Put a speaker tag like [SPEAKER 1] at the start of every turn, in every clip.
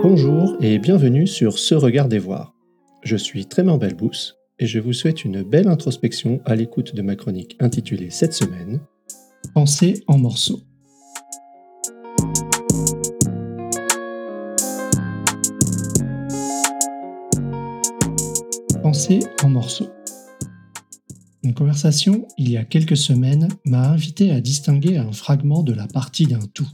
[SPEAKER 1] Bonjour et bienvenue sur Ce Regard des Voir. Je suis Trément Belbous et je vous souhaite une belle introspection à l'écoute de ma chronique intitulée cette semaine Pensée en morceaux. Pensée en morceaux. Une conversation, il y a quelques semaines, m'a invité à distinguer un fragment de la partie d'un tout.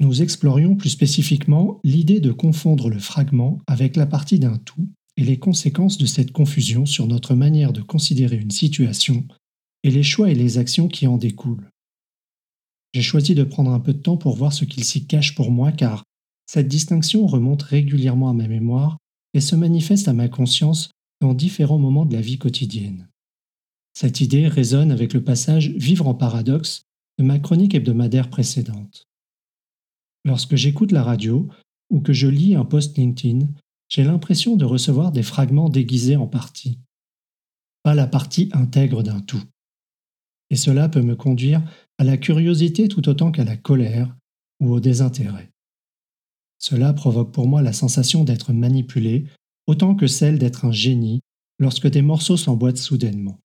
[SPEAKER 1] Nous explorions plus spécifiquement l'idée de confondre le fragment avec la partie d'un tout et les conséquences de cette confusion sur notre manière de considérer une situation et les choix et les actions qui en découlent. J'ai choisi de prendre un peu de temps pour voir ce qu'il s'y cache pour moi car cette distinction remonte régulièrement à ma mémoire et se manifeste à ma conscience dans différents moments de la vie quotidienne. Cette idée résonne avec le passage Vivre en paradoxe de ma chronique hebdomadaire précédente. Lorsque j'écoute la radio ou que je lis un post LinkedIn, j'ai l'impression de recevoir des fragments déguisés en partie, pas la partie intègre d'un tout. Et cela peut me conduire à la curiosité tout autant qu'à la colère ou au désintérêt. Cela provoque pour moi la sensation d'être manipulé autant que celle d'être un génie lorsque des morceaux s'emboîtent soudainement.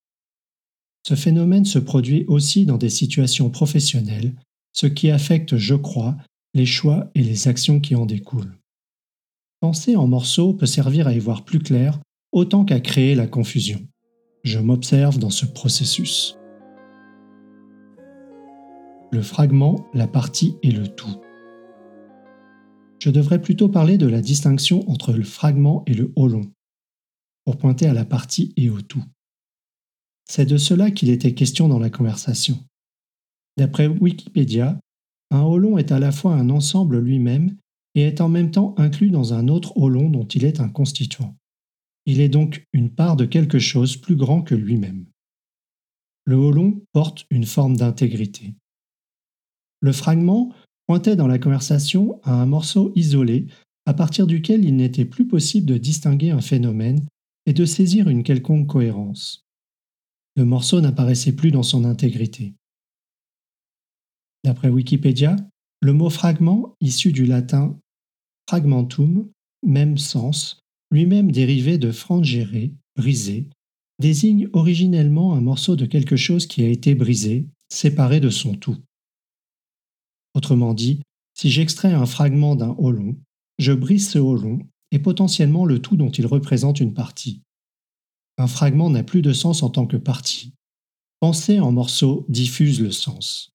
[SPEAKER 1] Ce phénomène se produit aussi dans des situations professionnelles, ce qui affecte, je crois, les choix et les actions qui en découlent. Penser en morceaux peut servir à y voir plus clair autant qu'à créer la confusion. Je m'observe dans ce processus. Le fragment, la partie et le tout. Je devrais plutôt parler de la distinction entre le fragment et le holon, pour pointer à la partie et au tout. C'est de cela qu'il était question dans la conversation. D'après Wikipédia, un holon est à la fois un ensemble lui-même et est en même temps inclus dans un autre holon dont il est un constituant. Il est donc une part de quelque chose plus grand que lui-même. Le holon porte une forme d'intégrité. Le fragment pointait dans la conversation à un morceau isolé à partir duquel il n'était plus possible de distinguer un phénomène et de saisir une quelconque cohérence. Le morceau n'apparaissait plus dans son intégrité. D'après Wikipédia, le mot fragment, issu du latin fragmentum, même sens, lui-même dérivé de frangere, briser, désigne originellement un morceau de quelque chose qui a été brisé, séparé de son tout. Autrement dit, si j'extrais un fragment d'un holon, je brise ce holon et potentiellement le tout dont il représente une partie. Un fragment n'a plus de sens en tant que partie. Penser en morceaux diffuse le sens.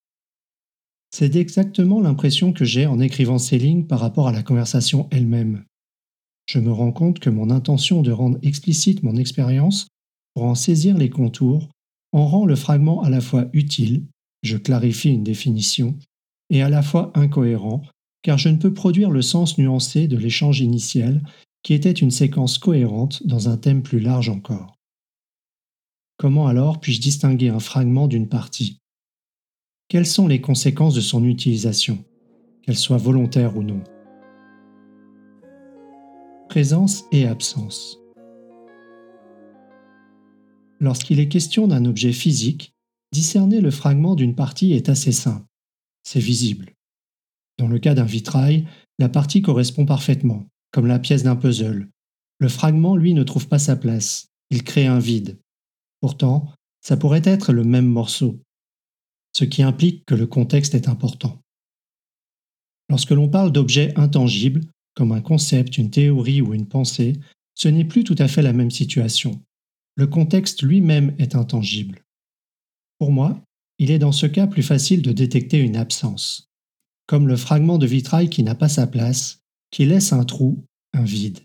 [SPEAKER 1] C'est exactement l'impression que j'ai en écrivant ces lignes par rapport à la conversation elle-même. Je me rends compte que mon intention de rendre explicite mon expérience pour en saisir les contours en rend le fragment à la fois utile, je clarifie une définition, et à la fois incohérent, car je ne peux produire le sens nuancé de l'échange initial qui était une séquence cohérente dans un thème plus large encore. Comment alors puis-je distinguer un fragment d'une partie? Quelles sont les conséquences de son utilisation, qu'elles soient volontaires ou non? Présence et absence. Lorsqu'il est question d'un objet physique, discerner le fragment d'une partie est assez simple. C'est visible. Dans le cas d'un vitrail, la partie correspond parfaitement, comme la pièce d'un puzzle. Le fragment, lui, ne trouve pas sa place. Il crée un vide. Pourtant, ça pourrait être le même morceau, ce qui implique que le contexte est important. Lorsque l'on parle d'objets intangibles, comme un concept, une théorie ou une pensée, ce n'est plus tout à fait la même situation. Le contexte lui-même est intangible. Pour moi, il est dans ce cas plus facile de détecter une absence, comme le fragment de vitrail qui n'a pas sa place, qui laisse un trou, un vide.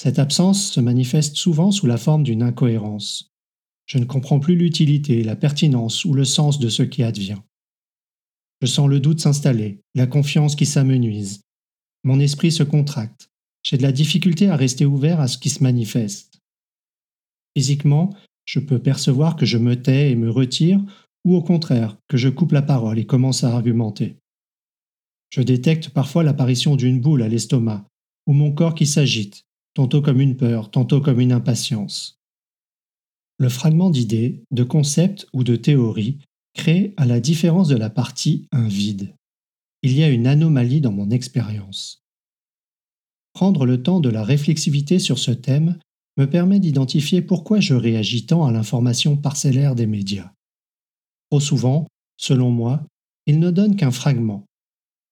[SPEAKER 1] Cette absence se manifeste souvent sous la forme d'une incohérence, je ne comprends plus l'utilité, la pertinence ou le sens de ce qui advient. Je sens le doute s'installer, la confiance qui s'amenuise. Mon esprit se contracte. J'ai de la difficulté à rester ouvert à ce qui se manifeste. Physiquement, je peux percevoir que je me tais et me retire, ou au contraire, que je coupe la parole et commence à argumenter. Je détecte parfois l'apparition d'une boule à l'estomac, ou mon corps qui s'agite, tantôt comme une peur, tantôt comme une impatience. Le fragment d'idée, de concept ou de théorie crée, à la différence de la partie, un vide. Il y a une anomalie dans mon expérience. prendre le temps de la réflexivité sur ce thème me permet d'identifier pourquoi je réagis tant à l'information parcellaire des médias. Trop souvent, selon moi, ils ne donnent qu'un fragment.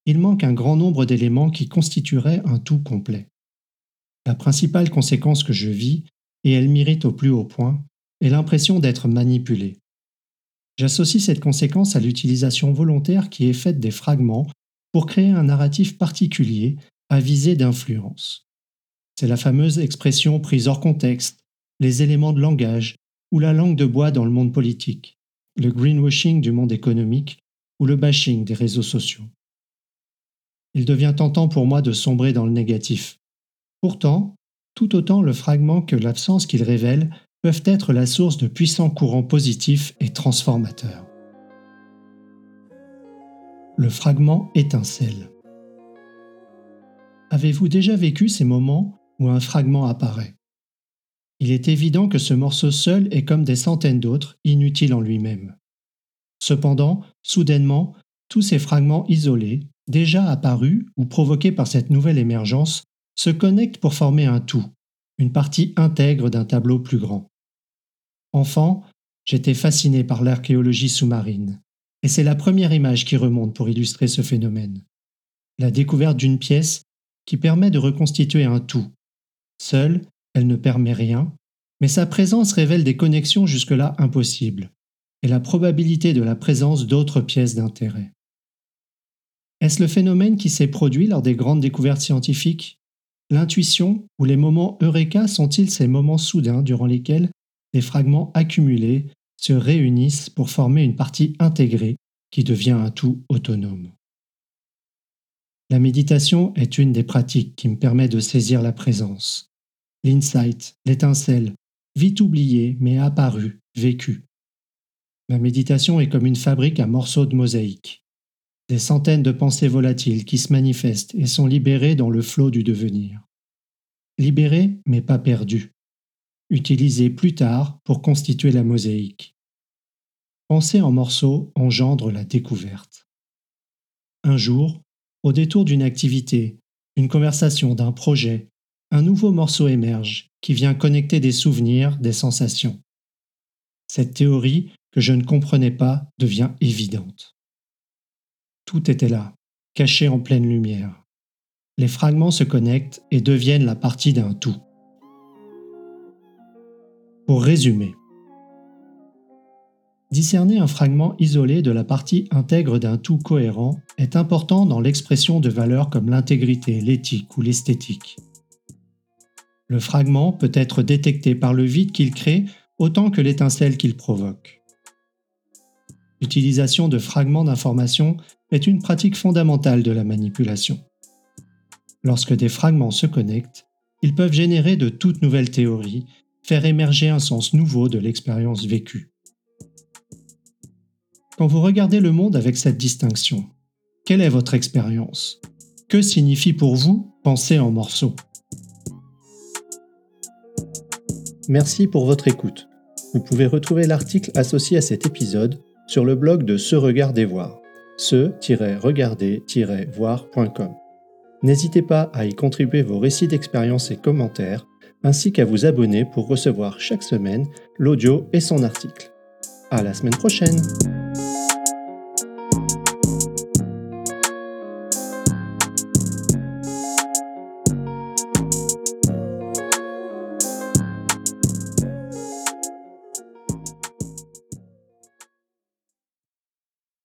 [SPEAKER 1] Il manque un grand nombre d'éléments qui constitueraient un tout complet. La principale conséquence que je vis, et elle mérite au plus haut point, est l'impression d'être manipulé. J'associe cette conséquence à l'utilisation volontaire qui est faite des fragments pour créer un narratif particulier à visée d'influence. C'est la fameuse expression prise hors contexte, les éléments de langage ou la langue de bois dans le monde politique, le greenwashing du monde économique ou le bashing des réseaux sociaux. Il devient tentant pour moi de sombrer dans le négatif. Pourtant, tout autant le fragment que l'absence qu'il révèle peuvent être la source de puissants courants positifs et transformateurs. Le fragment étincelle. Avez-vous déjà vécu ces moments où un fragment apparaît? Il est évident que ce morceau seul est comme des centaines d'autres, inutile en lui-même. Cependant, soudainement, tous ces fragments isolés, déjà apparus ou provoqués par cette nouvelle émergence, se connectent pour former un tout, une partie intègre d'un tableau plus grand. Enfant, j'étais fasciné par l'archéologie sous-marine, et c'est la première image qui remonte pour illustrer ce phénomène. La découverte d'une pièce qui permet de reconstituer un tout, Seule, elle ne permet rien, mais sa présence révèle des connexions jusque-là impossibles, et la probabilité de la présence d'autres pièces d'intérêt. Est-ce le phénomène qui s'est produit lors des grandes découvertes scientifiques? L'intuition ou les moments eureka sont-ils ces moments soudains durant lesquels des fragments accumulés se réunissent pour former une partie intégrée qui devient un tout autonome La méditation est une des pratiques qui me permet de saisir la présence, l'insight, l'étincelle, vite oublié mais apparu, vécu. Ma méditation est comme une fabrique à morceaux de mosaïque. Des centaines de pensées volatiles qui se manifestent et sont libérées dans le flot du devenir. Libérées mais pas perdues. Utilisées plus tard pour constituer la mosaïque. Penser en morceaux engendre la découverte. Un jour, au détour d'une activité, une conversation d'un projet, un nouveau morceau émerge qui vient connecter des souvenirs, des sensations. Cette théorie que je ne comprenais pas devient évidente. Tout était là, caché en pleine lumière. Les fragments se connectent et deviennent la partie d'un tout. Pour résumer, discerner un fragment isolé de la partie intègre d'un tout cohérent est important dans l'expression de valeurs comme l'intégrité, l'éthique ou l'esthétique. Le fragment peut être détecté par le vide qu'il crée autant que l'étincelle qu'il provoque. L'utilisation de fragments d'information est une pratique fondamentale de la manipulation. Lorsque des fragments se connectent, ils peuvent générer de toutes nouvelles théories, faire émerger un sens nouveau de l'expérience vécue. Quand vous regardez le monde avec cette distinction, quelle est votre expérience? Que signifie pour vous penser en morceaux? Merci pour votre écoute. Vous pouvez retrouver l'article associé à cet épisode sur le blog de Se Regarder Voir, se-regarder-voir.com. N'hésitez pas à y contribuer vos récits d'expérience et commentaires, ainsi qu'à vous abonner pour recevoir chaque semaine l'audio et son article. À la semaine prochaine!